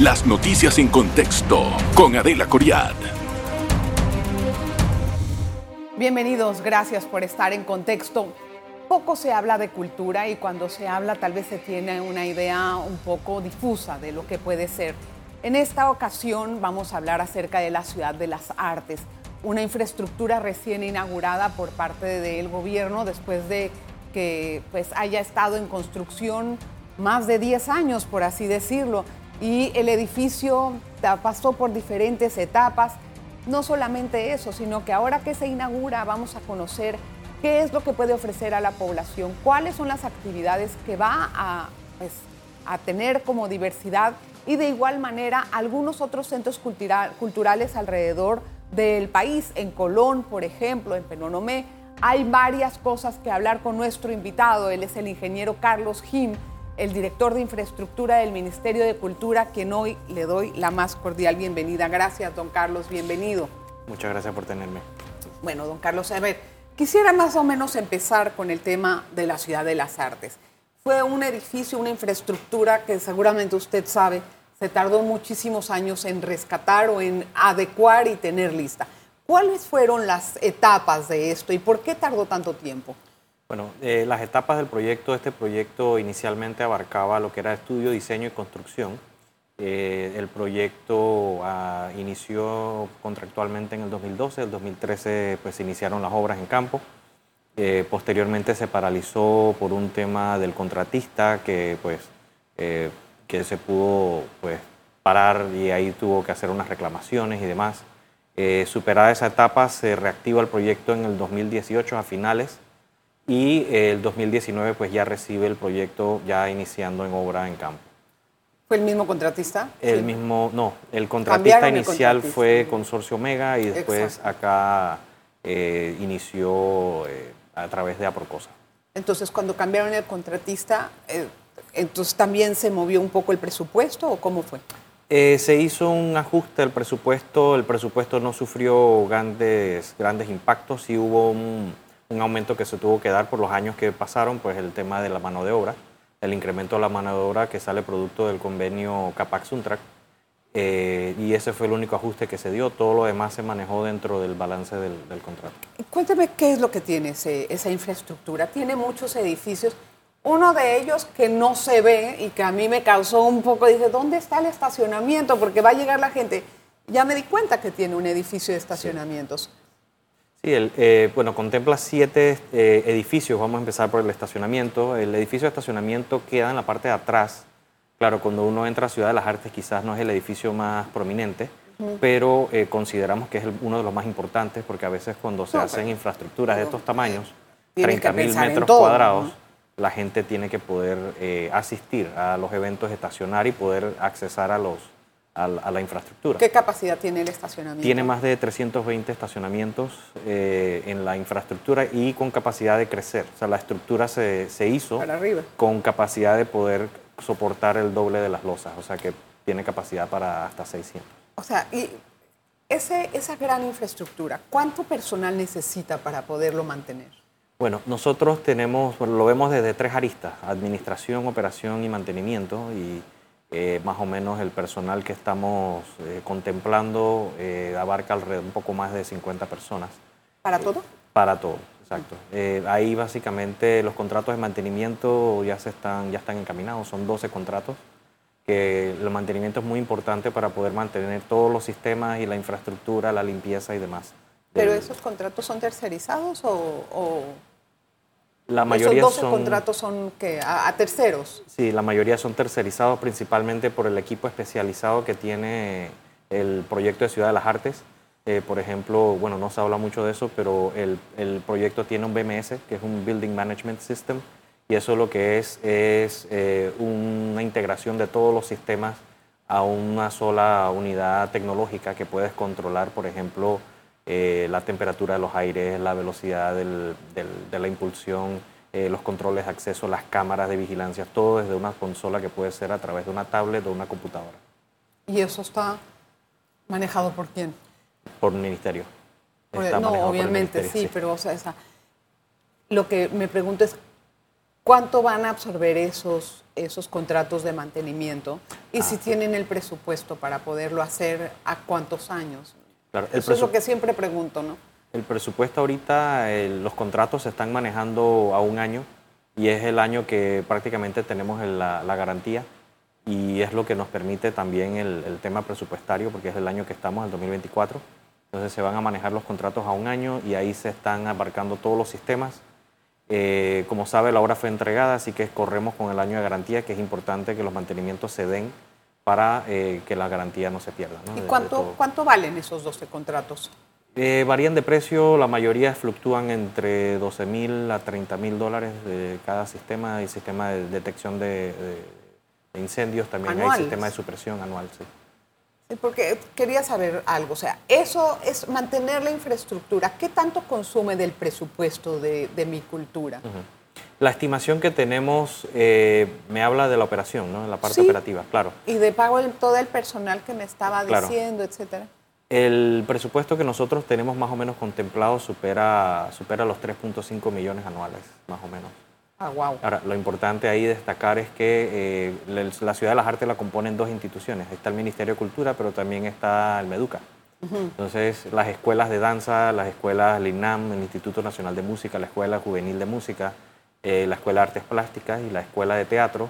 Las noticias en contexto con Adela Coriad. Bienvenidos, gracias por estar en contexto. Poco se habla de cultura y cuando se habla tal vez se tiene una idea un poco difusa de lo que puede ser. En esta ocasión vamos a hablar acerca de la ciudad de las artes, una infraestructura recién inaugurada por parte del gobierno después de que pues, haya estado en construcción más de 10 años, por así decirlo, y el edificio pasó por diferentes etapas. No solamente eso, sino que ahora que se inaugura vamos a conocer qué es lo que puede ofrecer a la población, cuáles son las actividades que va a, pues, tener como diversidad y de igual manera algunos otros centros culturales alrededor del país, en Colón, por ejemplo, en Penonomé. Hay varias cosas que hablar con nuestro invitado. Él es el ingeniero Carlos Jim, el director de infraestructura del Ministerio de Cultura, quien hoy le doy la más cordial bienvenida. Gracias, don Carlos, bienvenido. Muchas gracias por tenerme. Bueno, don Carlos, a ver, quisiera más o menos empezar con el tema de la Ciudad de las Artes. Fue un edificio, una infraestructura que seguramente usted sabe, se tardó muchísimos años en rescatar o en adecuar y tener lista. ¿Cuáles fueron las etapas de esto y por qué tardó tanto tiempo? Bueno, eh, las etapas del proyecto, este proyecto inicialmente abarcaba lo que era estudio, diseño y construcción. Eh, el proyecto ah, inició contractualmente en el 2012, el 2013 pues iniciaron las obras en campo. Eh, posteriormente se paralizó por un tema del contratista que, pues, eh, que se pudo pues, parar y ahí tuvo que hacer unas reclamaciones y demás. Eh, superada esa etapa, se reactiva el proyecto en el 2018 a finales y el 2019 pues, ya recibe el proyecto ya iniciando en obra en campo. ¿Fue el mismo contratista? El mismo, no, el contratista inicial fue Consorcio Omega y después acá inició a través de Aprocosa. Entonces, cuando cambiaron el contratista, eh, entonces también se movió un poco el presupuesto o cómo fue? Eh, se hizo un ajuste del presupuesto, el presupuesto no sufrió grandes, grandes impactos, sí hubo un, un, aumento que se tuvo que dar por los años que pasaron, pues el tema de la mano de obra, el incremento de la mano de obra que sale producto del convenio Capax-Untrac, eh, y ese fue el único ajuste que se dio. Todo lo demás se manejó dentro del balance del, contrato. Cuénteme qué es lo que tiene esa infraestructura. Tiene muchos edificios. Uno de ellos que no se ve y que a mí me causó un poco, dije, ¿dónde está el estacionamiento? Porque va a llegar la gente. Ya me di cuenta que tiene un edificio de estacionamientos. El, eh, bueno, contempla siete eh, edificios. Vamos a empezar por el estacionamiento. El edificio de estacionamiento queda en la parte de atrás Claro, cuando uno entra a Ciudad de las Artes quizás no es el edificio más prominente, pero eh, consideramos que es uno de los más importantes porque a veces cuando se hacen infraestructuras de estos tamaños, 30 mil metros cuadrados, la gente tiene que poder eh, asistir a los eventos, estacionar y poder accesar a, los, a, la infraestructura. ¿Qué capacidad tiene el estacionamiento? Tiene más de 320 estacionamientos eh, en la infraestructura y con capacidad de crecer. O sea, la estructura se, se hizo con capacidad de poder soportar el doble de las losas, o sea que tiene capacidad para hasta 600. O sea, y ese, esa gran infraestructura, ¿cuánto personal necesita para poderlo mantener? Bueno, nosotros tenemos, lo vemos desde tres aristas, administración, operación y mantenimiento, y eh, más o menos el personal que estamos eh, contemplando eh, abarca alrededor un poco más de 50 personas. ¿Para todo? Para todo. Exacto. Ahí básicamente los contratos de mantenimiento ya, se están, ya están encaminados, son 12 contratos, que el mantenimiento es muy importante para poder mantener todos los sistemas y la infraestructura, la limpieza y demás. ¿Pero esos contratos son tercerizados o...? La mayoría ¿Esos 12 contratos son que a, a, terceros? Sí, la mayoría son tercerizados principalmente por el equipo especializado que tiene el proyecto de Ciudad de las Artes eh, por ejemplo, bueno, no se habla mucho de eso, pero el, el, proyecto tiene un BMS, que es un Building Management System, y eso lo que es es eh, una integración de todos los sistemas a una sola unidad tecnológica que puedes controlar, por ejemplo, eh, la temperatura de los aires, la velocidad del, del, de la impulsión, los controles de acceso, las cámaras de vigilancia, todo desde una consola que puede ser a través de una tablet o una computadora. ¿Y eso está manejado por quién? por un ministerio. no, obviamente sí, pero o sea, esa, lo que me pregunto es ¿cuánto van a absorber esos, esos contratos de mantenimiento? Y si tienen el presupuesto para poderlo hacer, ¿a cuántos años? Claro, el Eso es lo que siempre pregunto, ¿no? El presupuesto ahorita, el- los contratos se están manejando a un año y es el año que prácticamente tenemos la, la garantía y es lo que nos permite también el, el tema presupuestario porque es el año que estamos, el 2024. Entonces se van a manejar los contratos a un año y ahí se están abarcando todos los sistemas. Eh, como sabe, la obra fue entregada, así que corremos con el año de garantía, que es importante que los mantenimientos se den para eh, que la garantía no se pierda. ¿no? ¿Y cuánto, cuánto valen esos 12 contratos? Eh, varían de precio, la mayoría fluctúan entre 12 mil a 30 mil dólares de cada sistema y sistema de detección de, de- de incendios, también hay sistema de supresión anual. Sí. Porque quería saber algo, o sea, eso es mantener la infraestructura. ¿Qué tanto consume del presupuesto de, de mi cultura? La estimación que tenemos eh, me habla de la operación, ¿no? la parte Sí. operativa, claro. Y de pago de todo el personal que me estaba Claro. diciendo, etcétera. El presupuesto que nosotros tenemos más o menos contemplado supera, supera los 3.5 millones anuales, más o menos. Ah, wow. Ahora, lo importante ahí destacar es que eh, la Ciudad de las Artes la componen dos instituciones. Está el Ministerio de Cultura, pero también está el Meduca. Entonces, las escuelas de danza, las escuelas el INAM, el Instituto Nacional de Música, la Escuela Juvenil de Música, eh, la Escuela de Artes Plásticas y la Escuela de Teatro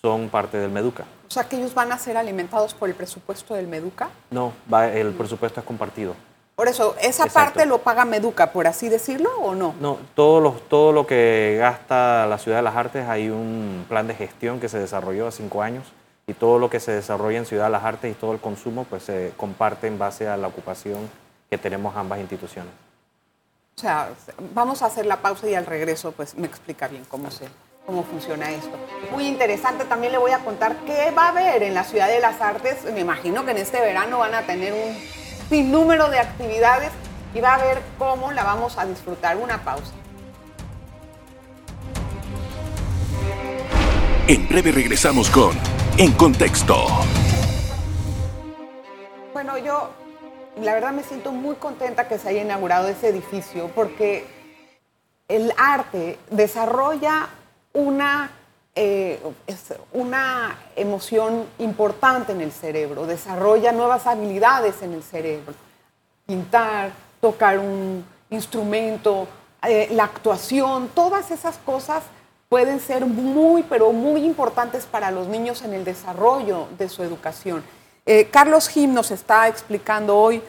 son parte del Meduca. O sea, que ellos van a ser alimentados por el presupuesto del Meduca. No, va- el presupuesto es compartido. Por eso, ¿esa Exacto. parte lo paga Meduca, por así decirlo, o no? No, todo lo, todo lo que gasta la Ciudad de las Artes, hay un plan de gestión que se desarrolló hace cinco años y todo lo que se desarrolla en Ciudad de las Artes y todo el consumo pues se comparte en base a la ocupación que tenemos ambas instituciones. Sea, vamos a hacer la pausa y al regreso pues me explica bien cómo se cómo funciona esto. Muy interesante, también le voy a contar qué va a haber en la Ciudad de las Artes. Me imagino que en este verano van a tener un sinnúmero de actividades y va a ver cómo la vamos a disfrutar. Una pausa. En breve regresamos con En Contexto. Bueno, yo la verdad me siento muy contenta que se haya inaugurado ese edificio porque el arte desarrolla una, eh, una emoción importante en el cerebro, desarrolla nuevas habilidades en el cerebro. Pintar, tocar un instrumento, eh, la actuación, todas esas cosas pueden ser muy, pero muy importantes para los niños en el desarrollo de su educación. Eh, Carlos Jim nos está explicando hoy,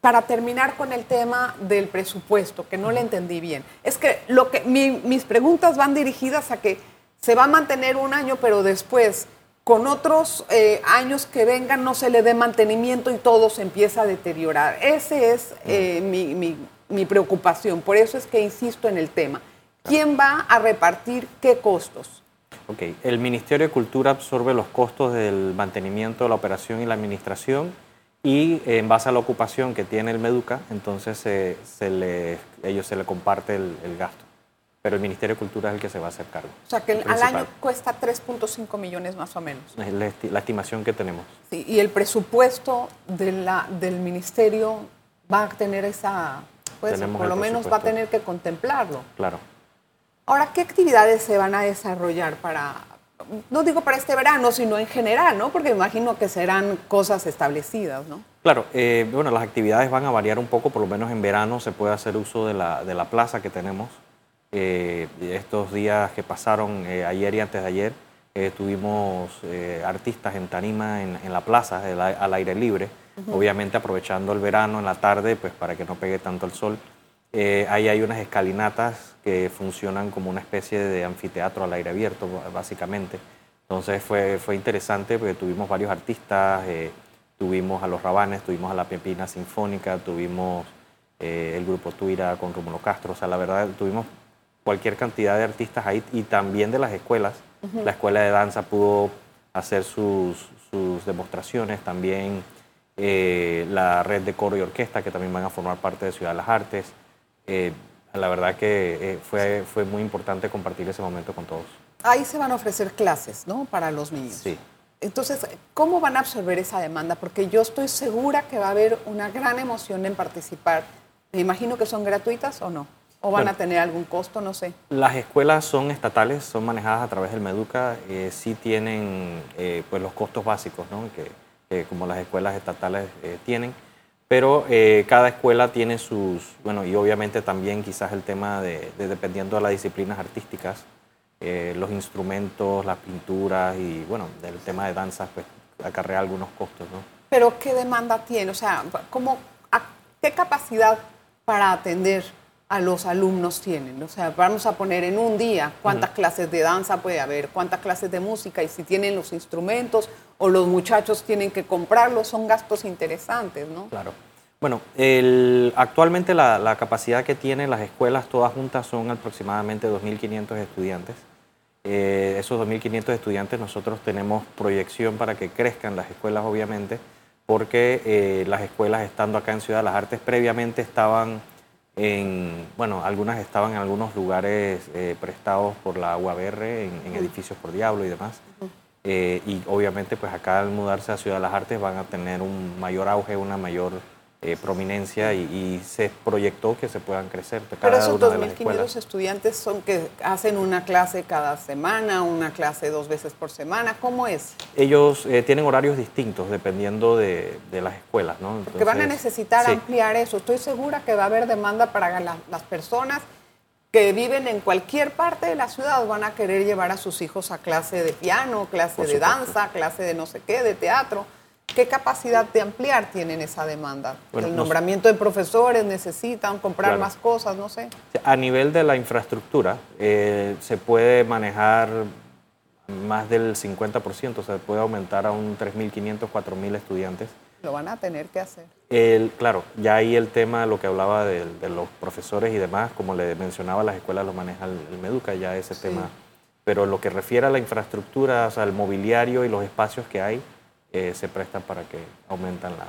para terminar con el tema del presupuesto, que no le entendí bien. Es que, lo que mi- mis preguntas van dirigidas a que se va a mantener un año, pero después, con otros eh, años que vengan, no se le dé mantenimiento y todo se empieza a deteriorar. Esa es eh, mi, mi- mi preocupación. Por eso es que insisto en el tema. ¿Quién va a repartir qué costos? Ok, el Ministerio de Cultura absorbe los costos del mantenimiento, de la operación y la administración y eh, en base a la ocupación que tiene el Meduca, entonces se, se le, ellos se le comparte el, el gasto. Pero el Ministerio de Cultura es el que se va a hacer cargo. O sea, que al Principal. año cuesta 3.5 millones más o menos. Es la, esti- la estimación que tenemos. Sí, y el presupuesto de la, del ministerio va a tener esa, pues, por el lo menos va a tener que contemplarlo. Claro. Ahora, ¿qué actividades se van a desarrollar para, no digo para este verano, sino en general, ¿no? Porque imagino que serán cosas establecidas, ¿no? Claro, eh, bueno, las actividades van a variar un poco, por lo menos en verano se puede hacer uso de la, de la plaza que tenemos. Eh, estos días que pasaron, eh, ayer y antes de ayer, tuvimos artistas en tarima en, en la plaza, al aire libre, obviamente aprovechando el verano en la tarde, pues para que no pegue tanto el sol. Eh, ahí hay unas escalinatas que funcionan como una especie de anfiteatro al aire abierto, básicamente. Entonces fue, fue interesante porque tuvimos varios artistas, eh, tuvimos a los Rabanes, tuvimos a la Pepina Sinfónica, tuvimos eh, el grupo Tuira con Rómulo Castro, o sea, la verdad tuvimos cualquier cantidad de artistas ahí y también de las escuelas. La escuela de danza pudo hacer sus, sus demostraciones, también eh, la red de coro y orquesta que también van a formar parte de Ciudad de las Artes. Eh, la verdad que eh, fue, fue muy importante compartir ese momento con todos. Ahí se van a ofrecer clases, ¿no? Para los niños. Sí. Entonces, ¿cómo van a absorber esa demanda? Porque yo estoy segura que va a haber una gran emoción en participar. Me imagino que son gratuitas o no. ¿O van a tener algún costo? No sé. Las escuelas son estatales, son manejadas a través del Meduca, eh, sí tienen eh, pues los costos básicos, ¿no? que, como las escuelas estatales eh, tienen, pero cada escuela tiene sus, bueno, y obviamente también quizás el tema de, dependiendo de las disciplinas artísticas, los instrumentos, las pinturas y bueno, el tema de danza, pues acarrea algunos costos, ¿no? Pero ¿qué demanda tiene? O sea, ¿cómo, ¿qué capacidad para atender a los alumnos tienen. O sea, vamos a poner en un día cuántas clases de danza puede haber, cuántas clases de música y si tienen los instrumentos o los muchachos tienen que comprarlos, son gastos interesantes, ¿no? Claro. Bueno, el, actualmente la, capacidad que tienen las escuelas todas juntas son aproximadamente 2.500 estudiantes. Eh, esos 2.500 estudiantes nosotros tenemos proyección para que crezcan las escuelas, obviamente, porque eh, las escuelas estando acá en Ciudad de las Artes previamente estaban bueno, algunas estaban en algunos lugares eh, prestados por la UABR, en, edificios por Diablo y demás. Eh, y obviamente pues acá al mudarse a Ciudad de las Artes van a tener un mayor auge, una mayor eh, prominencia y, se proyectó que se puedan crecer. Pero esos 2.500 estudiantes son que hacen una clase cada semana, una clase dos veces por semana, ¿cómo es? Ellos eh, tienen horarios distintos dependiendo de, las escuelas, ¿no? que van a necesitar ampliar eso. Estoy segura que va a haber demanda para las personas que viven en cualquier parte de la ciudad van a querer llevar a sus hijos a clase de piano, clase de danza, clase de no sé qué, de teatro. ¿Qué capacidad de ampliar tienen esa demanda? el nombramiento de profesores, necesitan comprar más cosas, no sé. A nivel de la infraestructura, eh, se puede manejar más del 50%, o sea, puede aumentar a un 3.500, 4.000 estudiantes. Lo van a tener que hacer. El, claro, ya ahí el tema, lo que hablaba de, los profesores y demás, como le mencionaba, las escuelas lo maneja el, Meduca, ya ese tema. Pero lo que refiere a la infraestructura, o sea, el mobiliario y los espacios que hay, eh, se prestan para que aumentan la...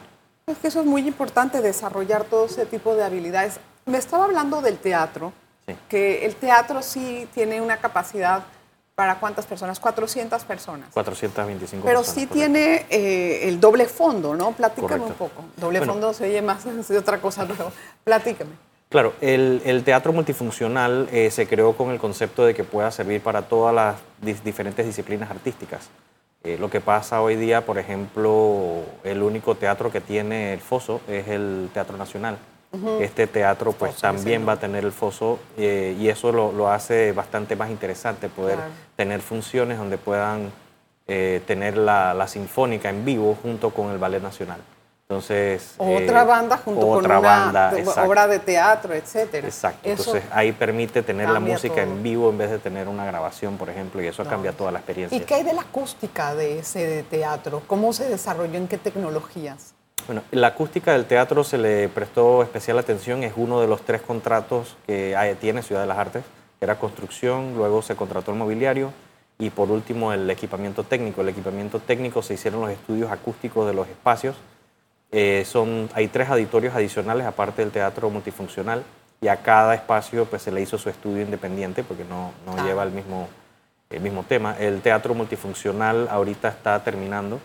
Es que eso es muy importante, desarrollar todo ese tipo de habilidades. Me estaba hablando del teatro, que el teatro sí tiene una capacidad para cuántas personas, 400 personas. 425 Pero sí tiene eh, el doble fondo, ¿no? Platícame un poco. Doble fondo se oye más de otra cosa, pero platícame. Claro, el, teatro multifuncional eh, se creó con el concepto de que pueda servir para todas las diferentes disciplinas artísticas. Eh, lo que pasa hoy día, por ejemplo, el único teatro que tiene el foso es el Teatro Nacional. Este teatro pues también va a tener el foso eh, y eso lo, hace bastante más interesante, poder tener funciones donde puedan eh, tener la, sinfónica en vivo junto con el Ballet Nacional. Entonces, otra banda junto con una obra de teatro, etcétera. Exacto. Entonces ahí permite tener la música en vivo en vez de tener una grabación, por ejemplo, y eso cambia toda la experiencia. ¿Y qué hay de la acústica de ese teatro? ¿Cómo se desarrolló? ¿En qué tecnologías? Bueno, la acústica del teatro se le prestó especial atención, es uno de los tres contratos que tiene Ciudad de las Artes, que era construcción, luego se contrató el mobiliario y por último el equipamiento técnico. El equipamiento técnico se hicieron los estudios acústicos de los espacios eh, son, hay tres auditorios adicionales aparte del teatro multifuncional y a cada espacio pues, se le hizo su estudio independiente porque no, no lleva el mismo, el mismo tema. El teatro multifuncional ahorita está terminando.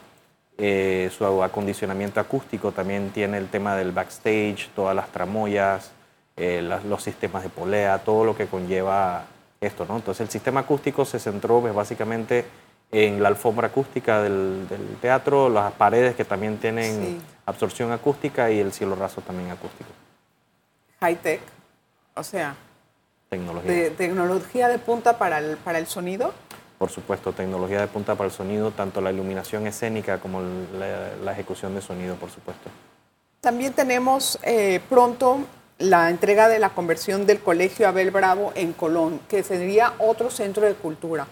Eh, su acondicionamiento acústico también tiene el tema del backstage, todas las tramoyas, eh, los sistemas de polea, todo lo que conlleva esto. ¿no? Entonces el sistema acústico se centró pues, básicamente en la alfombra acústica del, teatro, las paredes que también tienen absorción acústica y el cielo raso también acústico. High tech, o sea, tecnología de, tecnología de punta para el, para el sonido. Por supuesto, tecnología de punta para el sonido, tanto la iluminación escénica como la, ejecución de sonido, por supuesto. También tenemos eh, pronto la entrega de la conversión del Colegio Abel Bravo en Colón, que sería otro centro de cultura.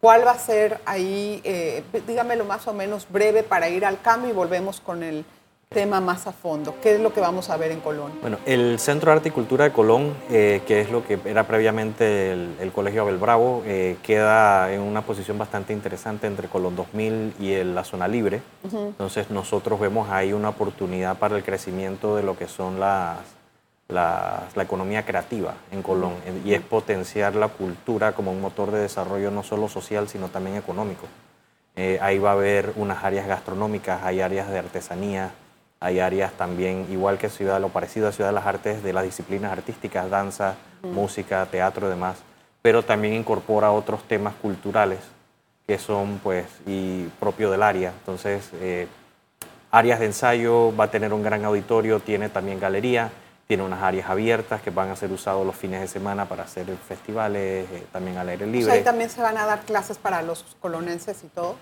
¿Cuál va a ser ahí? Eh, dígamelo más o menos breve para ir al cambio y volvemos con el tema más a fondo. ¿Qué es lo que vamos a ver en Colón? Bueno, el Centro de Arte y Cultura de Colón, eh, que es lo que era previamente el, Colegio Abel Bravo, eh, queda en una posición bastante interesante entre Colón 2000 y la zona libre. Entonces nosotros vemos ahí una oportunidad para el crecimiento de lo que son las la, economía creativa en Colón y es potenciar la cultura como un motor de desarrollo no solo social, sino también económico. Eh, ahí va a haber unas áreas gastronómicas, hay áreas de artesanía, Hay áreas también, igual que Ciudad, lo parecido a Ciudad de las Artes, de las disciplinas artísticas, danza, música, teatro y demás, pero también incorpora otros temas culturales que son pues y propio del área. Entonces, eh, áreas de ensayo, va a tener un gran auditorio, tiene también galería, tiene unas áreas abiertas que van a ser usados los fines de semana para hacer festivales, eh, también al aire libre. O sea, ahí también se van a dar clases para los colonenses y todo.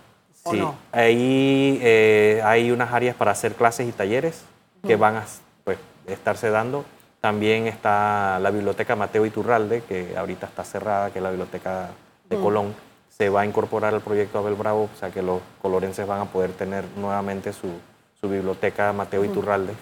¿O sí, no? ahí eh, hay unas áreas para hacer clases y talleres que van a pues, estarse dando. También está la biblioteca Mateo Iturralde, que ahorita está cerrada, que es la biblioteca de Colón. Se va a incorporar al proyecto Abel Bravo, o sea que los colorenses van a poder tener nuevamente su, su biblioteca Mateo Iturralde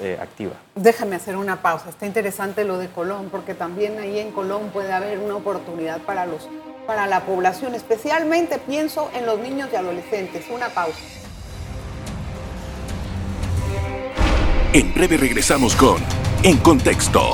eh, activa. Déjame hacer una pausa. Está interesante lo de Colón, porque también ahí en Colón puede haber una oportunidad para, los, para la población. Especialmente pienso en los niños y adolescentes. Una pausa. En breve regresamos con En Contexto.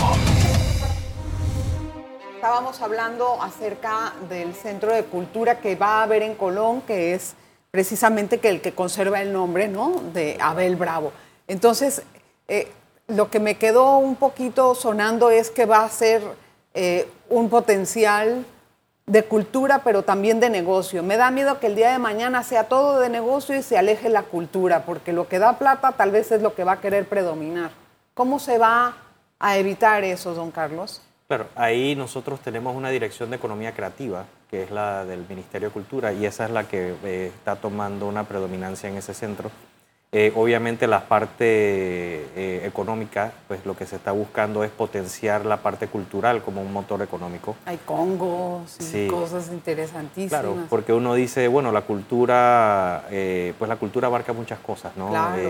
Estábamos hablando acerca del Centro de Cultura que va a haber en Colón, que es precisamente que el que conserva el nombre ¿no? de Abel Bravo. Entonces, eh, lo que me quedó un poquito sonando es que va a ser eh, un potencial de cultura, pero también de negocio. Me da miedo que el día de mañana sea todo de negocio y se aleje la cultura, porque lo que da plata tal vez es lo que va a querer predominar. ¿Cómo se va a evitar eso, don Carlos? Claro, ahí nosotros tenemos una dirección de economía creativa, que es la del Ministerio de Cultura, y esa es la que eh, está tomando una predominancia en ese centro. Eh, obviamente la parte eh, económica, pues lo que se está buscando es potenciar la parte cultural como un motor económico. Hay congos y cosas interesantísimas. Claro, porque uno dice, bueno, la cultura, eh, pues la cultura abarca muchas cosas, ¿no? Claro,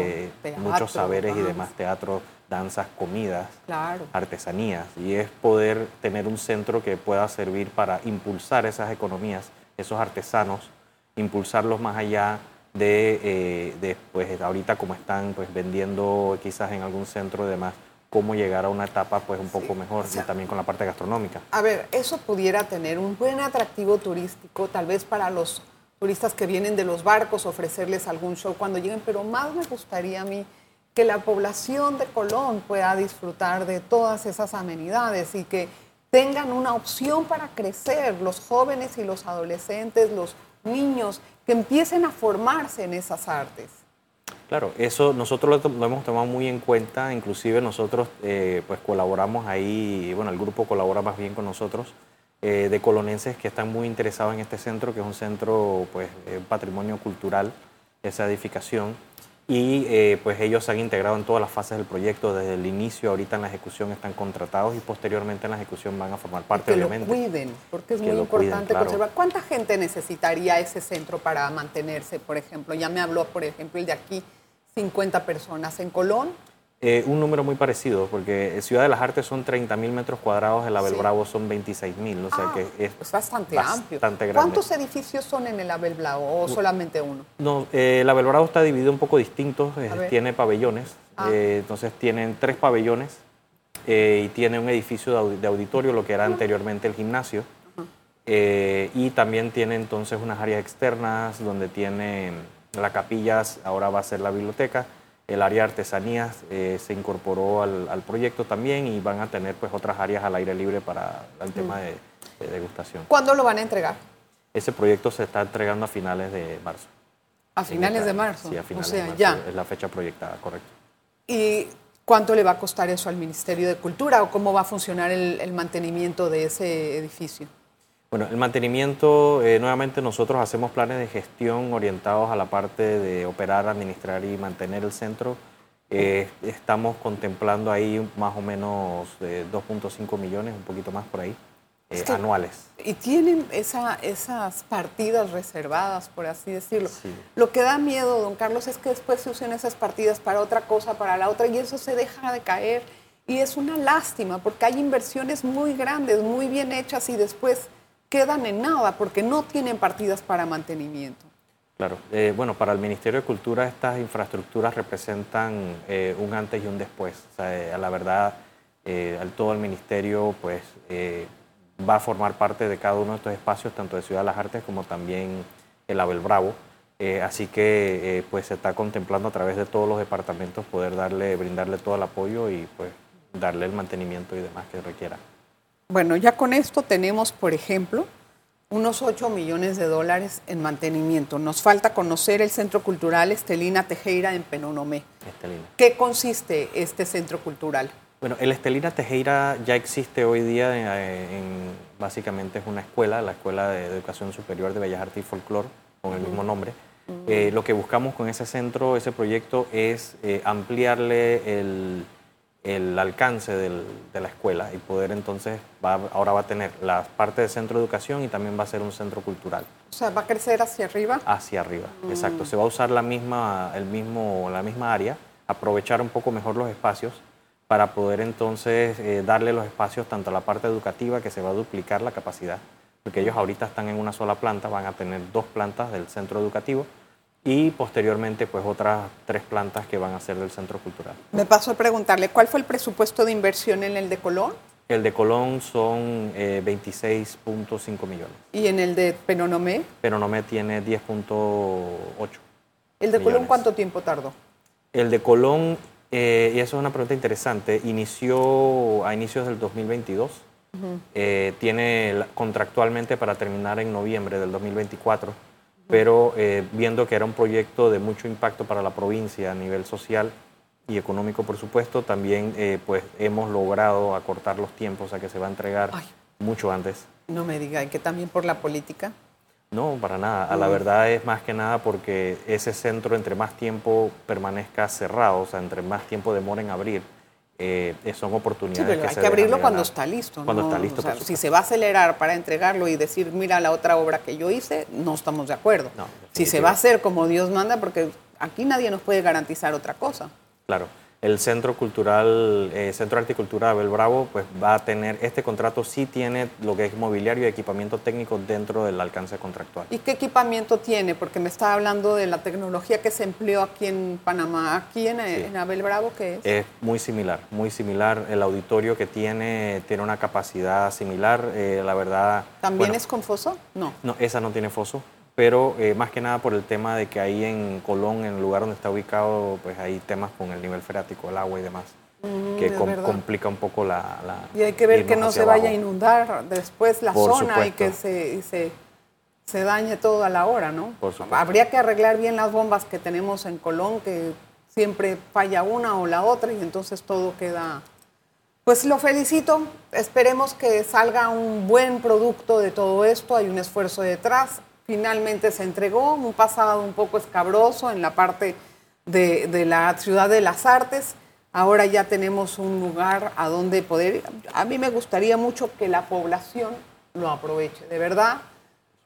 muchos saberes y demás, teatro, danzas, comidas, claro. artesanías. Y es poder tener un centro que pueda servir para impulsar esas economías, esos artesanos, impulsarlos más allá de, eh, pues ahorita como están pues vendiendo quizás en algún centro y demás, cómo llegar a una etapa pues un poco mejor y también con la parte gastronómica. A ver, eso pudiera tener un buen atractivo turístico, tal vez para los turistas que vienen de los barcos, ofrecerles algún show cuando lleguen, pero más me gustaría a mí que la población de Colón pueda disfrutar de todas esas amenidades y que tengan una opción para crecer, los jóvenes y los adolescentes, los niños, que empiecen a formarse en esas artes. Claro, eso nosotros lo, hemos tomado muy en cuenta, inclusive nosotros eh, pues colaboramos ahí, bueno, el grupo colabora más bien con nosotros, eh, de colonenses que están muy interesados en este centro, que es un centro, pues, patrimonio cultural, esa edificación y eh, pues ellos se han integrado en todas las fases del proyecto desde el inicio, ahorita en la ejecución están contratados y posteriormente en la ejecución van a formar parte, que obviamente. lo cuiden, porque es muy importante conservar. ¿Cuánta gente necesitaría ese centro para mantenerse, por ejemplo? Ya me habló, por ejemplo, el de aquí, 50 personas. ¿En Colón? Eh, un número muy parecido, porque Ciudad de las Artes son 30 mil metros cuadrados, el Abel Bravo son 26 mil, o sea ah, que es, bastante, amplio. Grande. ¿Cuántos edificios son en el Abel Bravo o solamente uno? No, eh, el Abel Bravo está dividido un poco distinto, eh, tiene pabellones, ah. entonces tienen tres pabellones y tiene un edificio de auditorio, lo que era anteriormente el gimnasio, y también tiene entonces unas áreas externas donde tiene la capilla, ahora va a ser la biblioteca el área de artesanías eh, se incorporó al, proyecto también y van a tener pues otras áreas al aire libre para el tema de, degustación. ¿Cuándo lo van a entregar? Ese proyecto se está entregando a finales de marzo. ¿A finales de marzo? Sí, a finales o sea, de marzo. ya. Es la fecha proyectada, correcto. ¿Y cuánto le va a costar eso al Ministerio de Cultura o cómo va a funcionar el mantenimiento de ese edificio? Bueno, el mantenimiento, eh, nuevamente nosotros hacemos planes de gestión orientados a la parte de operar, administrar y mantener el centro. Eh, estamos contemplando ahí más o menos 2.5 millones, un poquito más por ahí, eh, anuales. Y tienen esa, esas partidas reservadas, por así decirlo. Lo que da miedo, don Carlos, es que después se usen esas partidas para otra cosa, para la otra, y eso se deja de caer. Y es una lástima, porque hay inversiones muy grandes, muy bien hechas, y después quedan en nada porque no tienen partidas para mantenimiento. Claro, eh, bueno, para el Ministerio de Cultura estas infraestructuras representan eh, un antes y un después. O eh, la verdad, todo el Ministerio pues, va a formar parte de cada uno de estos espacios, tanto de Ciudad de las Artes como también el Abel Bravo. Así que pues se está contemplando a través de todos los departamentos poder darle, brindarle todo el apoyo y pues darle el mantenimiento y demás que requiera. Bueno, ya con esto tenemos, por ejemplo, unos 8 millones de dólares en mantenimiento. Nos falta conocer el Centro Cultural Estelina Tejera en Penonomé. Estelina. ¿Qué consiste este centro cultural? Bueno, el Estelina Tejera ya existe hoy día, eh, en, básicamente es una escuela, la Escuela de Educación Superior de Bellas Artes y Folclore, con el mismo nombre. Eh, lo que buscamos con ese centro, ese proyecto, es eh, ampliarle el, el alcance del, de la escuela y poder entonces, va, ahora va a tener la parte de centro de educación y también va a ser un centro cultural. O sea, va a crecer hacia arriba. Hacia arriba, exacto. Se va a usar la misma, el mismo, la misma área, aprovechar un poco mejor los espacios para poder entonces eh, darle los espacios tanto a la parte educativa que se va a duplicar la capacidad, porque ellos ahorita están en una sola planta, van a tener dos plantas del centro educativo y posteriormente pues otras tres plantas que van a ser del centro cultural. Me paso a preguntarle, ¿cuál fue el presupuesto de inversión en el de Colón? El de Colón son eh, 26.5 millones. ¿Y en el de Penonomé? Penonomé tiene 10.8. ¿El de Colón cuánto tiempo tardó? El de Colón, eh, y eso es una pregunta interesante, inició a inicios del 2022. eh, tiene contractualmente para terminar en noviembre del 2024 pero eh, viendo que era un proyecto de mucho impacto para la provincia a nivel social y económico, por supuesto, también eh, pues hemos logrado acortar los tiempos a que se va a entregar Ay. mucho antes. No me diga, ¿y que también por la política? No, para nada. A la verdad es más que nada porque ese centro, entre más tiempo permanezca cerrado, o sea, entre más tiempo demora en abrir, eh, son Sí, oportunidades pero que hay se que abrirlo cuando ganar. está listo. Cuando ¿no? está listo, O sea, si se va a acelerar para entregarlo y decir, mira la otra obra que yo hice, no estamos de acuerdo. No, si se va a hacer como Dios manda, porque aquí nadie nos puede garantizar otra cosa. Claro. El Centro Cultural, eh, Centro de Arte y Cultura Abel Bravo, pues va a tener, este contrato sí tiene lo que es mobiliario y equipamiento técnico dentro del alcance contractual. ¿Y qué equipamiento tiene? Porque me estaba hablando de la tecnología que se empleó aquí en Panamá, aquí en, en Abel Bravo, ¿qué es? Es muy similar, muy similar. El auditorio que tiene tiene una capacidad similar. eh, la verdad. ¿También bueno, es con foso? No. No, esa no tiene foso, pero eh, más que nada por el tema de que ahí en Colón, en el lugar donde está ubicado, pues hay temas con el nivel freático, el agua y demás, que es com- verdad. complica un poco la... la- Y hay que ver que no se vaya a abajo. inundar después la Por zona y supuesto. que se, y se, se dañe todo a la hora, ¿no? Por supuesto. Habría que arreglar bien las bombas que tenemos en Colón, que siempre falla una o la otra y entonces todo queda... Pues lo felicito, esperemos que salga un buen producto de todo esto, hay un esfuerzo detrás, finalmente se entregó, un pasado un poco escabroso en la parte de, la ciudad de las artes, ahora ya tenemos un lugar a donde poder ir. A mí me gustaría mucho que la población lo aproveche, de verdad.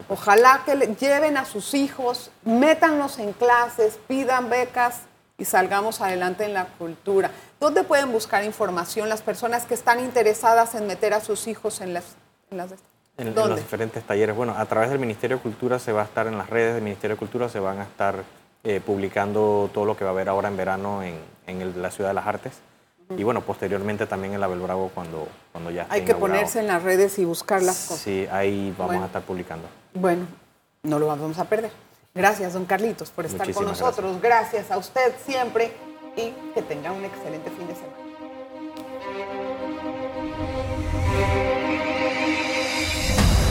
Ojalá que le- lleven a sus hijos, métanlos en clases, pidan becas y salgamos adelante en la cultura. ¿Dónde pueden buscar información las personas que están interesadas en meter a sus hijos en las... En las En, en los diferentes talleres. Bueno, a través del Ministerio de Cultura se va a estar en las redes del Ministerio de Cultura, se van a estar eh, publicando todo lo que va a haber ahora en verano en, en el- la Ciudad de las Artes. Y bueno, posteriormente también en la Abel Bravo cuando, cuando ya esté Hay que inaugurado. ponerse en las redes y buscar las cosas. Sí, ahí vamos Bueno. a estar publicando. Bueno, no lo vamos a perder. Gracias, don Carlitos, por estar con Muchísimas nosotros. Gracias. a usted siempre y que tenga un excelente fin de semana.